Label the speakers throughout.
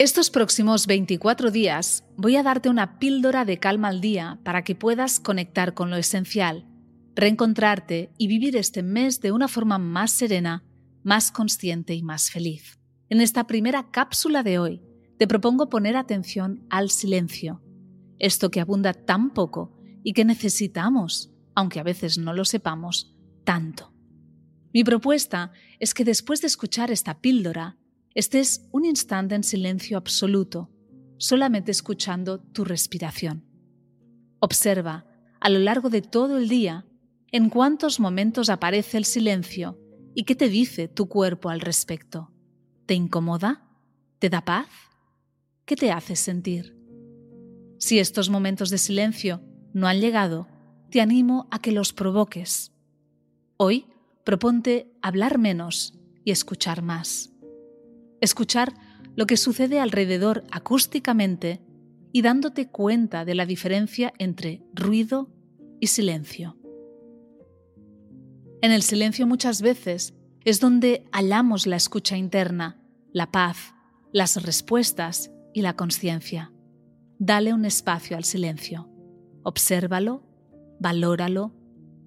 Speaker 1: Estos próximos 24 días voy a darte una píldora de calma al día para que puedas conectar con lo esencial, reencontrarte y vivir este mes de una forma más serena, más consciente y más feliz. En esta primera cápsula de hoy te propongo poner atención al silencio, esto que abunda tan poco y que necesitamos, aunque a veces no lo sepamos, tanto. Mi propuesta es que después de escuchar esta píldora, estés un instante en silencio absoluto, solamente escuchando tu respiración. Observa a lo largo de todo el día en cuántos momentos aparece el silencio y qué te dice tu cuerpo al respecto. ¿Te incomoda? ¿Te da paz? ¿Qué te hace sentir? Si estos momentos de silencio no han llegado, te animo a que los provoques. Hoy proponte hablar menos y escuchar más escuchar lo que sucede alrededor acústicamente y dándote cuenta de la diferencia entre ruido y silencio. En el silencio muchas veces es donde hallamos la escucha interna, la paz, las respuestas y la conciencia. Dale un espacio al silencio. Obsérvalo, valóralo,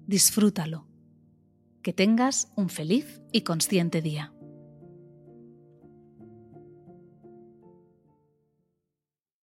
Speaker 1: disfrútalo. Que tengas un feliz y consciente día.